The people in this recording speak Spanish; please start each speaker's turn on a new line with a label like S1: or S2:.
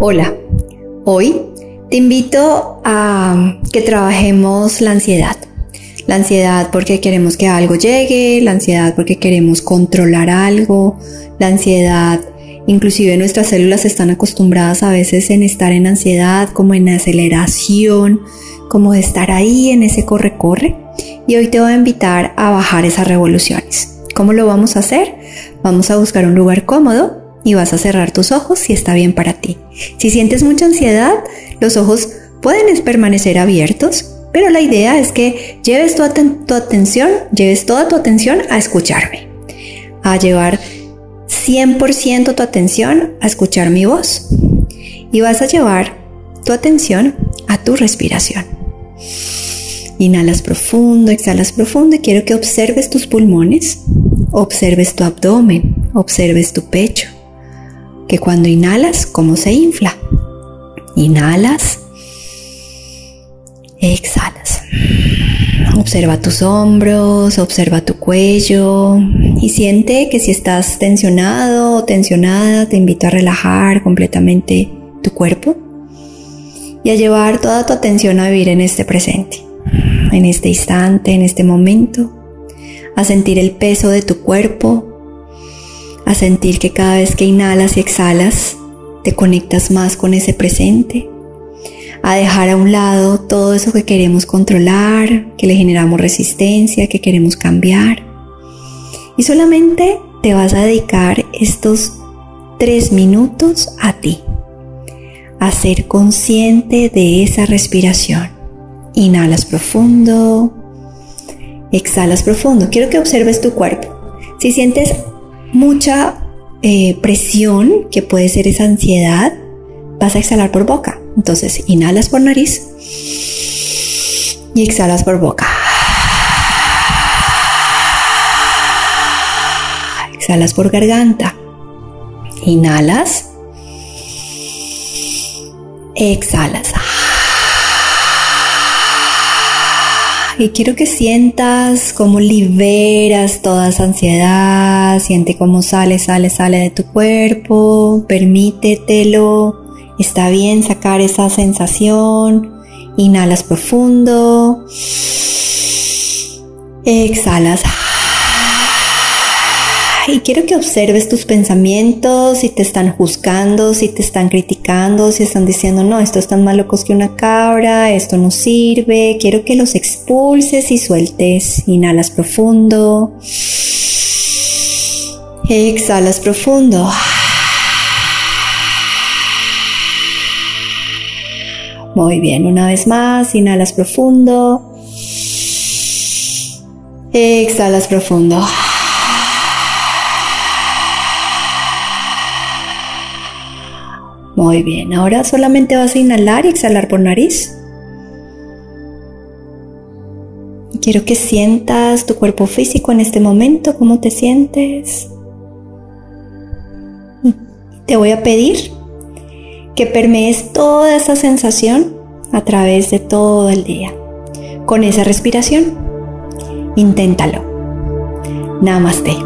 S1: Hola, hoy te invito a que trabajemos la ansiedad. La ansiedad porque queremos que algo llegue, la ansiedad porque queremos controlar algo, la ansiedad Inclusive nuestras células están acostumbradas a veces en estar en ansiedad, como en aceleración, como de estar ahí en ese corre-corre. Y hoy te voy a invitar a bajar esas revoluciones. ¿Cómo lo vamos a hacer? Vamos a buscar un lugar cómodo y vas a cerrar tus ojos si está bien para ti. Si sientes mucha ansiedad, los ojos pueden permanecer abiertos, pero la idea es que lleves tu, tu atención, lleves toda tu atención a escucharme, a llevar 100% tu atención a escuchar mi voz y vas a llevar tu atención a tu respiración. Inhalas profundo, exhalas profundo y quiero que observes tus pulmones, observes tu abdomen, observes tu pecho, que cuando inhalas, ¿cómo se infla? Inhalas, exhalas. Observa tus hombros, observa tu cuello y siente que si estás tensionado o tensionada, te invito a relajar completamente tu cuerpo y a llevar toda tu atención a vivir en este presente, en este instante, en este momento, a sentir el peso de tu cuerpo, a sentir que cada vez que inhalas y exhalas, te conectas más con ese presente a dejar a un lado todo eso que queremos controlar, que le generamos resistencia, que queremos cambiar. Y solamente te vas a dedicar estos tres minutos a ti, a ser consciente de esa respiración. Inhalas profundo, exhalas profundo. Quiero que observes tu cuerpo. Si sientes mucha eh, presión, que puede ser esa ansiedad, vas a exhalar por boca. Entonces, inhalas por nariz y exhalas por boca. Exhalas por garganta. Inhalas. Exhalas. Y quiero que sientas cómo liberas toda esa ansiedad, siente cómo sale, sale, sale de tu cuerpo, permítetelo Está bien sacar esa sensación. Inhalas profundo. Exhalas. Y quiero que observes tus pensamientos, si te están juzgando, si te están criticando, si están diciendo, no, esto es tan más locos que una cabra, esto no sirve. Quiero que los expulses y sueltes. Inhalas profundo. Exhalas profundo. Muy bien, una vez más, inhalas profundo. Exhalas profundo. Muy bien, ahora solamente vas a inhalar y exhalar por nariz. Quiero que sientas tu cuerpo físico en este momento, cómo te sientes. Te voy a pedir que permees toda esa sensación a través de todo el día. Con esa respiración, inténtalo. Namaste.